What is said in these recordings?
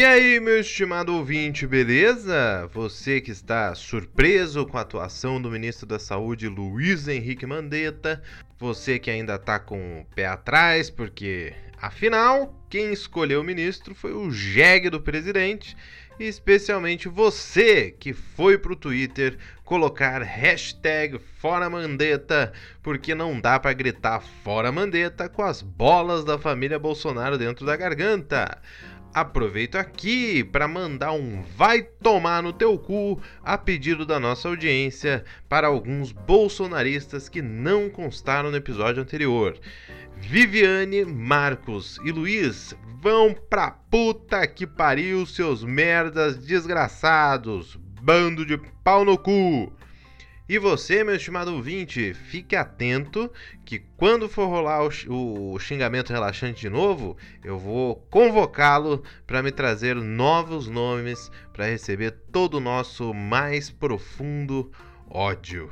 E aí, meu estimado ouvinte, beleza? Você que está surpreso com a atuação do ministro da Saúde Luiz Henrique Mandetta, você que ainda está com o pé atrás, porque afinal, quem escolheu o ministro foi o jegue do presidente, e especialmente você que foi pro Twitter colocar hashtag Fora Mandetta, porque não dá para gritar Fora Mandetta com as bolas da família Bolsonaro dentro da garganta. Aproveito aqui para mandar um vai tomar no teu cu a pedido da nossa audiência para alguns bolsonaristas que não constaram no episódio anterior. Viviane, Marcos e Luiz vão pra puta que pariu, seus merdas desgraçados, bando de pau no cu. E você, meu estimado ouvinte, fique atento que quando for rolar o, o xingamento relaxante de novo, eu vou convocá-lo para me trazer novos nomes para receber todo o nosso mais profundo ódio.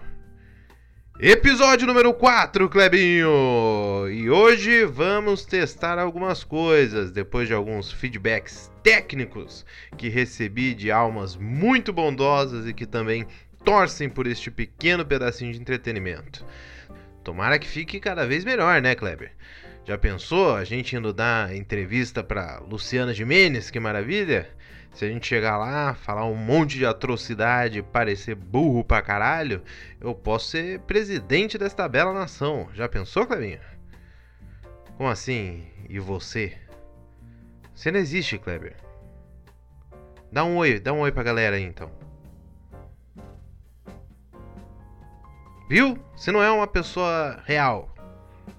Episódio número 4, Clebinho! E hoje vamos testar algumas coisas depois de alguns feedbacks técnicos que recebi de almas muito bondosas e que também torcem por este pequeno pedacinho de entretenimento. Tomara que fique cada vez melhor, né, Kleber? Já pensou a gente indo dar entrevista para Luciana Jimenez, que maravilha? Se a gente chegar lá, falar um monte de atrocidade, parecer burro pra caralho, eu posso ser presidente desta bela nação. Já pensou, Clebinho? Como assim? E você? Você não existe, Kleber. Dá um oi, dá um oi pra galera aí então. Viu? Você não é uma pessoa real.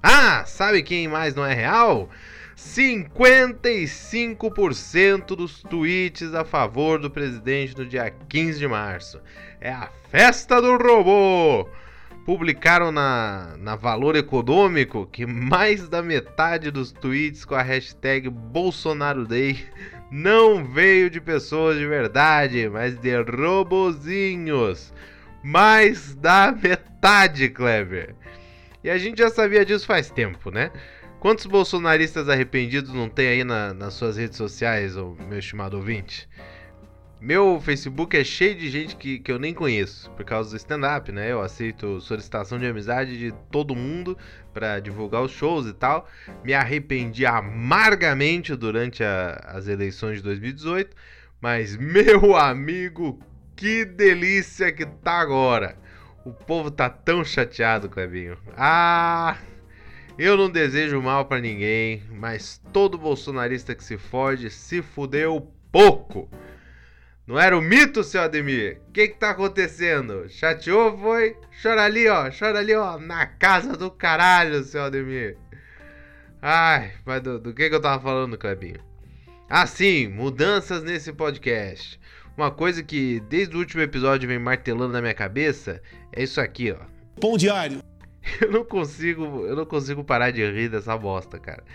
Ah, sabe quem mais não é real? 55% dos tweets a favor do presidente no dia 15 de março. É a festa do robô! Publicaram na, na Valor Econômico que mais da metade dos tweets com a hashtag Bolsonaro Day não veio de pessoas de verdade, mas de robozinhos mais da metade, Kleber. E a gente já sabia disso faz tempo, né? Quantos bolsonaristas arrependidos não tem aí na, nas suas redes sociais, meu estimado ouvinte? Meu Facebook é cheio de gente que, que eu nem conheço, por causa do stand-up, né? Eu aceito solicitação de amizade de todo mundo para divulgar os shows e tal. Me arrependi amargamente durante a, as eleições de 2018, mas meu amigo, que delícia que tá agora. O povo tá tão chateado, Clebinho. Ah, eu não desejo mal para ninguém, mas todo bolsonarista que se fode se fudeu pouco. Não era o mito, seu Ademir? O que que tá acontecendo? Chateou, foi? Chora ali, ó. Chora ali, ó. Na casa do caralho, seu Ademir. Ai, mas do, do que que eu tava falando, Clebinho? Ah, sim, mudanças nesse podcast. Uma coisa que desde o último episódio vem martelando na minha cabeça é isso aqui, ó. Pão diário. Eu não consigo, eu não consigo parar de rir dessa bosta, cara.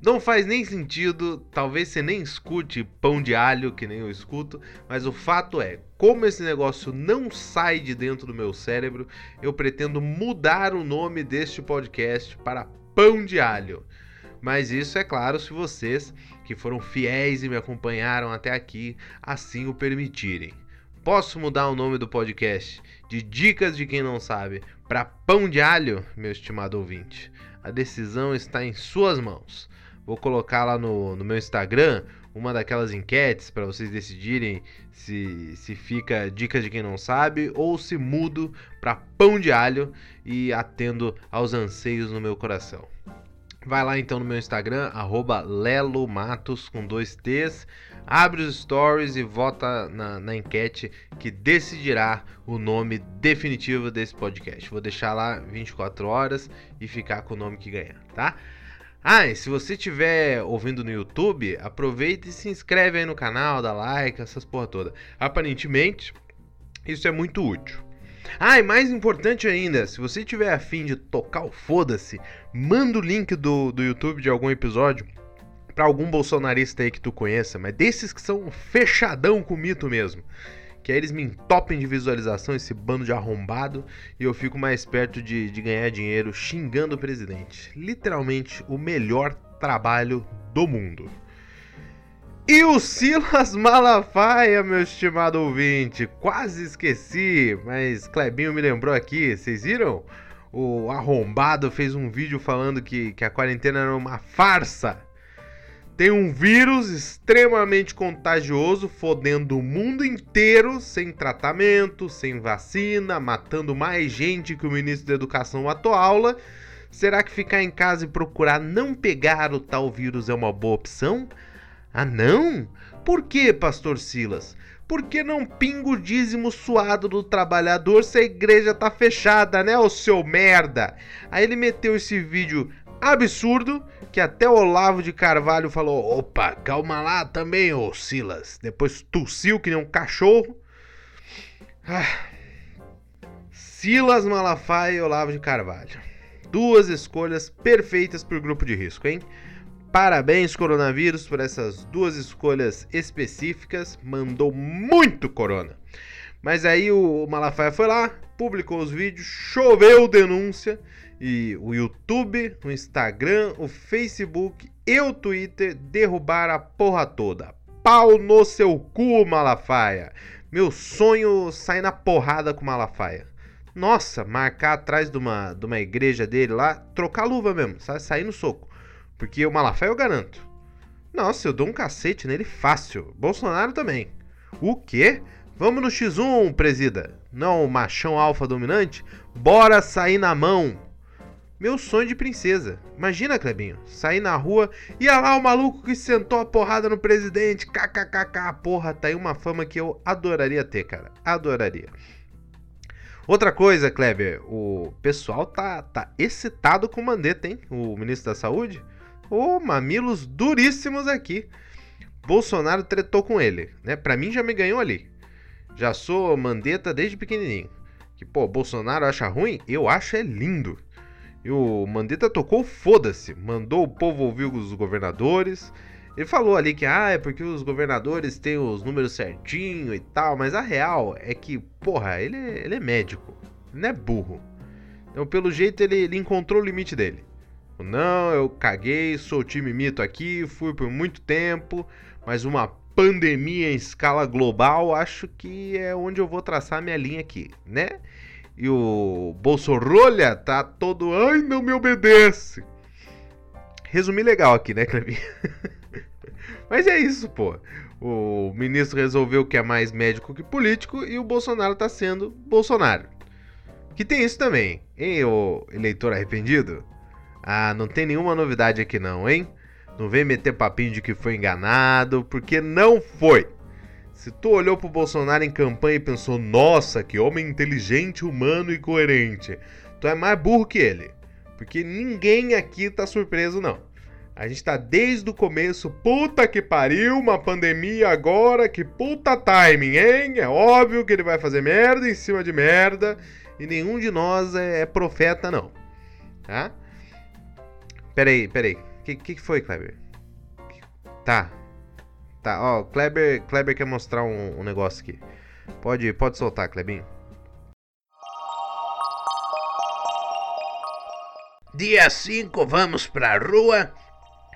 Não faz nem sentido, talvez você nem escute pão de alho, que nem eu escuto, mas o fato é, como esse negócio não sai de dentro do meu cérebro, eu pretendo mudar o nome deste podcast para Pão de Alho. Mas isso é claro se vocês que foram fiéis e me acompanharam até aqui assim o permitirem. Posso mudar o nome do podcast de Dicas de Quem Não Sabe para Pão de Alho, meu estimado ouvinte? A decisão está em suas mãos. Vou colocar lá no, no meu Instagram uma daquelas enquetes para vocês decidirem se, se fica Dicas de Quem Não Sabe ou se mudo para Pão de Alho e atendo aos anseios no meu coração. Vai lá então no meu Instagram, lelomatos com dois T's, abre os stories e vota na, na, enquete que decidirá o nome definitivo desse podcast. Vou deixar lá 24 horas e ficar com o nome que ganhar, tá? Ah, e se você estiver ouvindo no YouTube, aproveita e se inscreve aí no canal, dá like, essas porra toda. Aparentemente, isso é muito útil. Ah, e mais importante ainda, se você tiver afim de tocar o foda-se, manda o link do, do YouTube de algum episódio para algum bolsonarista aí que tu conheça, mas desses que são fechadão com mito mesmo. Que aí eles me entopem de visualização, esse bando de arrombado, e eu fico mais perto de, de ganhar dinheiro xingando o presidente. Literalmente o melhor trabalho do mundo. E o Silas Malafaia, meu estimado ouvinte, quase esqueci, mas Clebinho me lembrou aqui, vocês viram? O arrombado fez um vídeo falando que, que a quarentena era uma farsa. Tem um vírus extremamente contagioso, fodendo o mundo inteiro, sem tratamento, sem vacina, matando mais gente que o ministro da Educação matou aula. Será que ficar em casa e procurar não pegar o tal vírus é uma boa opção? Ah, não? Por que, pastor Silas? Porque não pinga o dízimo suado do trabalhador se a igreja tá fechada, né, ô seu merda? Aí ele meteu esse vídeo absurdo que até o Olavo de Carvalho falou: opa, calma lá também, ô Silas. Depois tossiu que nem um cachorro. Ah. Silas Malafaia e Olavo de Carvalho. Duas escolhas perfeitas para o grupo de risco, hein? Parabéns, coronavírus, por essas duas escolhas específicas. Mandou muito corona. Mas aí o Malafaia foi lá, publicou os vídeos, choveu denúncia. E o YouTube, o Instagram, o Facebook e o Twitter derrubaram a porra toda. Pau no seu cu, Malafaia. Meu sonho sair na porrada com Malafaia. Nossa, marcar atrás de uma, de uma igreja dele lá, trocar luva mesmo, sair no soco. Porque o Malafaia eu garanto. Nossa, eu dou um cacete nele fácil. Bolsonaro também. O quê? Vamos no X1, presida. Não, machão alfa dominante? Bora sair na mão. Meu sonho de princesa. Imagina, Clebinho, sair na rua e olha lá o maluco que sentou a porrada no presidente. KKKK. Porra, tá aí uma fama que eu adoraria ter, cara. Adoraria. Outra coisa, Kleber, o pessoal tá, tá excitado com o Mandetta, hein? O ministro da Saúde. Ô, oh, mamilos duríssimos aqui. Bolsonaro tretou com ele, né? Pra mim já me ganhou ali. Já sou mandeta desde pequenininho. Que, pô, Bolsonaro acha ruim? Eu acho é lindo. E o Mandetta tocou foda-se. Mandou o povo ouvir os governadores. Ele falou ali que, ah, é porque os governadores têm os números certinho e tal. Mas a real é que, porra, ele, é, ele é médico. Ele não é burro. Então, pelo jeito, ele, ele encontrou o limite dele. Não, eu caguei, sou time mito aqui, fui por muito tempo, mas uma pandemia em escala global, acho que é onde eu vou traçar minha linha aqui, né? E o Bolsorolha tá todo, ai, não me obedece. Resumi legal aqui, né, Clevinho? mas é isso, pô. O ministro resolveu que é mais médico que político e o Bolsonaro tá sendo Bolsonaro. Que tem isso também, hein, o eleitor arrependido? Ah, não tem nenhuma novidade aqui não, hein? Não vem meter papinho de que foi enganado, porque não foi. Se tu olhou pro Bolsonaro em campanha e pensou, nossa, que homem inteligente, humano e coerente, tu é mais burro que ele. Porque ninguém aqui tá surpreso, não. A gente tá desde o começo, puta que pariu, uma pandemia agora, que puta timing, hein? É óbvio que ele vai fazer merda em cima de merda, e nenhum de nós é, é profeta, não. Tá? Peraí, peraí. O que, que foi, Kleber? Tá. Tá, ó, Kleber, Kleber quer mostrar um, um negócio aqui. Pode, pode soltar, Klebinho. Dia 5, vamos pra rua.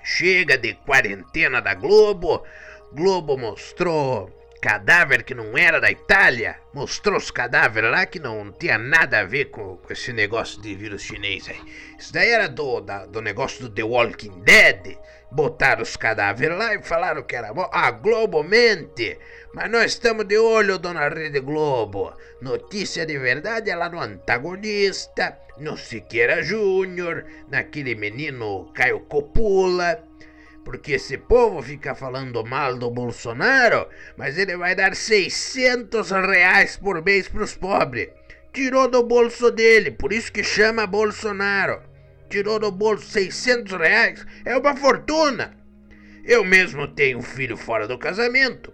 Chega de quarentena da Globo. Globo mostrou cadáver que não era da Itália. Mostrou os cadáveres lá que não tinha nada a ver com, com esse negócio de vírus chinês aí. Isso daí era do, da, do negócio do The Walking Dead. Botaram os cadáveres lá e falaram que era bom. A Globo mente. Mas nós estamos de olho, dona Rede Globo. Notícia de verdade é lá no antagonista, no Siqueira Júnior, naquele menino Caio Copula porque esse povo fica falando mal do Bolsonaro, mas ele vai dar 600 reais por mês para os pobres. Tirou do bolso dele, por isso que chama Bolsonaro. Tirou do bolso 600 reais, é uma fortuna. Eu mesmo tenho um filho fora do casamento,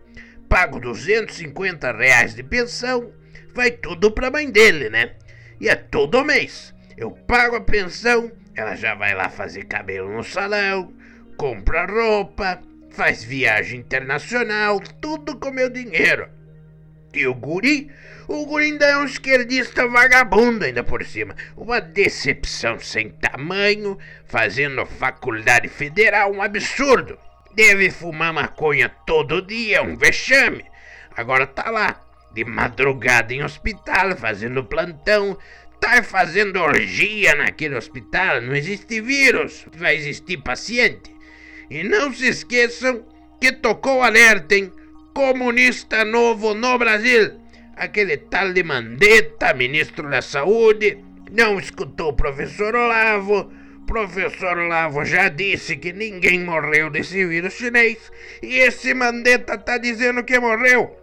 pago 250 reais de pensão, vai tudo para a mãe dele, né? E é todo mês. Eu pago a pensão, ela já vai lá fazer cabelo no salão, compra roupa, faz viagem internacional, tudo com meu dinheiro. E o guri? O guri ainda é um esquerdista vagabundo ainda por cima. Uma decepção sem tamanho, fazendo faculdade federal, um absurdo. Deve fumar maconha todo dia, um vexame. Agora tá lá, de madrugada em hospital, fazendo plantão. Tá fazendo orgia naquele hospital. Não existe vírus, vai existir paciente. E não se esqueçam que tocou alerta, hein? Comunista novo no Brasil. Aquele tal de Mandetta, ministro da Saúde, não escutou o professor Olavo Professor Lavo já disse que ninguém morreu desse vírus chinês e esse Mandetta tá dizendo que morreu.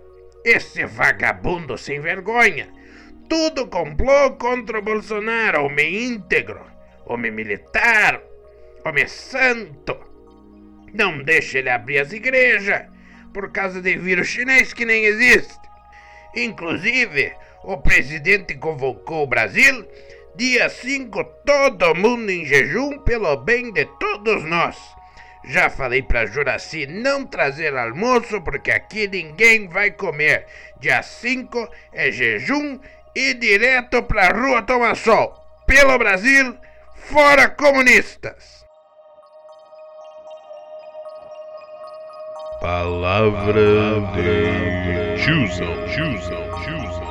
Esse vagabundo sem vergonha. Tudo complô contra o Bolsonaro, homem íntegro, homem militar, homem santo. Não deixe ele abrir as igrejas por causa de vírus chinês que nem existe. Inclusive, o presidente convocou o Brasil Dia 5, todo mundo em jejum pelo bem de todos nós. Já falei para Juraci não trazer almoço porque aqui ninguém vai comer. Dia 5 é jejum e direto pra rua tomar sol. Pelo Brasil, fora comunistas! Palavra, de tiozão, tiozão, tiozão.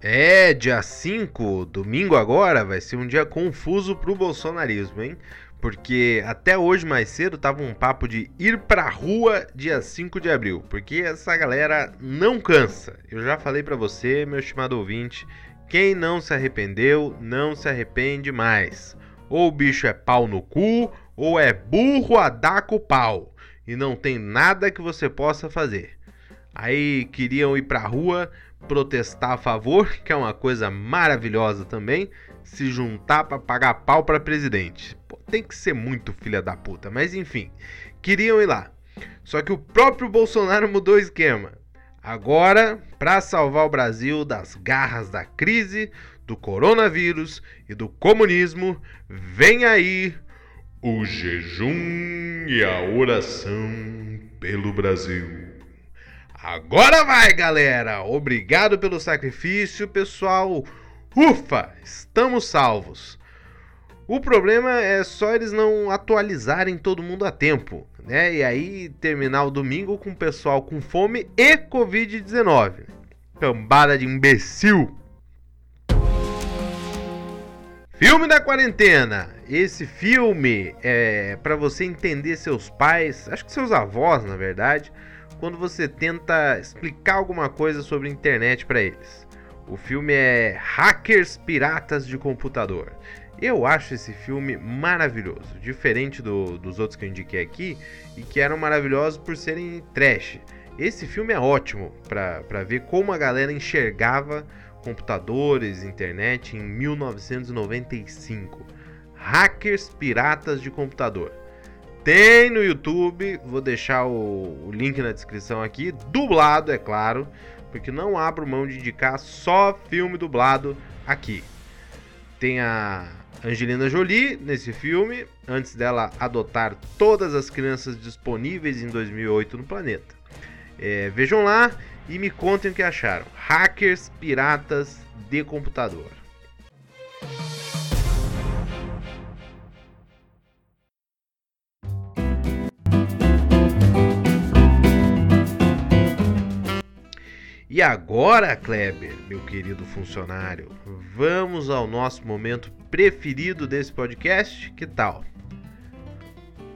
É, dia 5, domingo agora, vai ser um dia confuso pro bolsonarismo, hein? Porque até hoje mais cedo tava um papo de ir pra rua dia 5 de abril, porque essa galera não cansa. Eu já falei para você, meu estimado ouvinte, quem não se arrependeu, não se arrepende mais. Ou o bicho é pau no cu, ou é burro a dar com pau. E não tem nada que você possa fazer. Aí queriam ir pra rua protestar a favor, que é uma coisa maravilhosa também, se juntar para pagar pau para presidente. Pô, tem que ser muito filha da puta, mas enfim, queriam ir lá. Só que o próprio Bolsonaro mudou o esquema. Agora, para salvar o Brasil das garras da crise, do coronavírus e do comunismo, vem aí o jejum e a oração pelo Brasil. Agora vai, galera! Obrigado pelo sacrifício, pessoal. Ufa, estamos salvos. O problema é só eles não atualizarem todo mundo a tempo, né? E aí terminar o domingo com o pessoal com fome e Covid-19. Cambada de imbecil. Filme da quarentena. Esse filme é para você entender seus pais, acho que seus avós, na verdade quando você tenta explicar alguma coisa sobre a internet para eles. O filme é Hackers Piratas de Computador. Eu acho esse filme maravilhoso, diferente do, dos outros que eu indiquei aqui e que eram maravilhosos por serem trash. Esse filme é ótimo para ver como a galera enxergava computadores, internet em 1995. Hackers Piratas de Computador. Tem no YouTube, vou deixar o, o, link na descrição aqui, dublado, é claro, porque não abro mão de indicar só filme dublado aqui. Tem a Angelina Jolie nesse filme, antes dela adotar todas as crianças disponíveis em 2008 no planeta. É, vejam lá e me contem o que acharam. Hackers piratas de computador. E agora, Kleber, meu querido funcionário, vamos ao nosso momento preferido desse podcast? Que tal?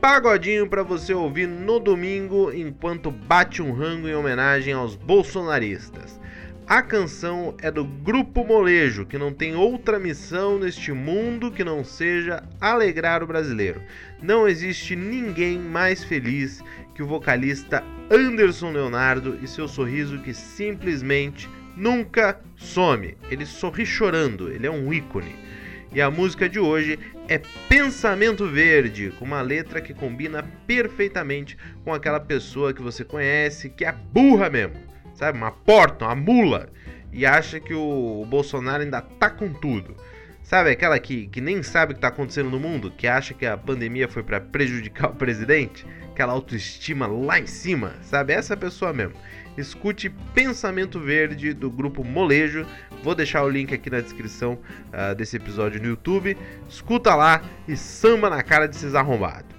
Pagodinho para você ouvir no domingo enquanto bate um rango em homenagem aos bolsonaristas. A canção é do Grupo Molejo, que não tem outra missão neste mundo que não seja alegrar o brasileiro. Não existe ninguém mais feliz que o vocalista Anderson Leonardo e seu sorriso que simplesmente nunca some. Ele sorri chorando, ele é um ícone. E a música de hoje é Pensamento Verde, com uma letra que combina perfeitamente com aquela pessoa que você conhece, que é burra mesmo, sabe? Uma porta, uma mula, e acha que o Bolsonaro ainda tá com tudo. Sabe aquela que, que nem sabe o que tá acontecendo no mundo, que acha que a pandemia foi para prejudicar o presidente? aquela autoestima lá em cima, sabe? Essa pessoa mesmo. Escute Pensamento Verde do grupo Molejo. Vou deixar o link aqui na descrição uh, desse episódio no YouTube. Escuta lá e samba na cara desses arrombados.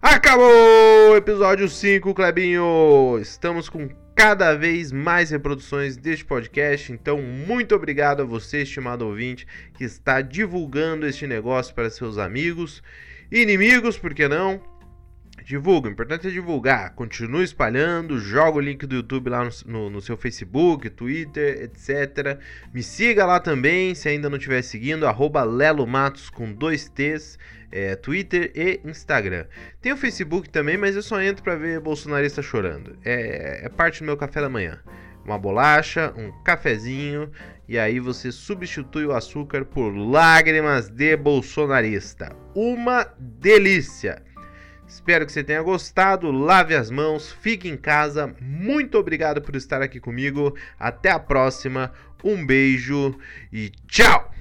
Acabou episódio 5, Clebinho! Estamos com cada vez mais reproduções deste podcast. Então, muito obrigado a você, estimado ouvinte, que está divulgando este negócio para seus amigos, inimigos, por que não? Divulga, o importante é divulgar. Continue espalhando, joga o link do YouTube lá no, no, no, seu Facebook, Twitter, etc. Me siga lá também, se ainda não estiver seguindo, arroba Lelo Matos com dois T's, é, Twitter e Instagram. Tem o Facebook também, mas eu só entro para ver bolsonarista chorando. É, é parte do meu café da manhã. Uma bolacha, um cafezinho, e aí você substitui o açúcar por lágrimas de bolsonarista. Uma delícia! Espero que você tenha gostado. Lave as mãos, fique em casa. Muito obrigado por estar aqui comigo. Até a próxima. Um beijo e tchau!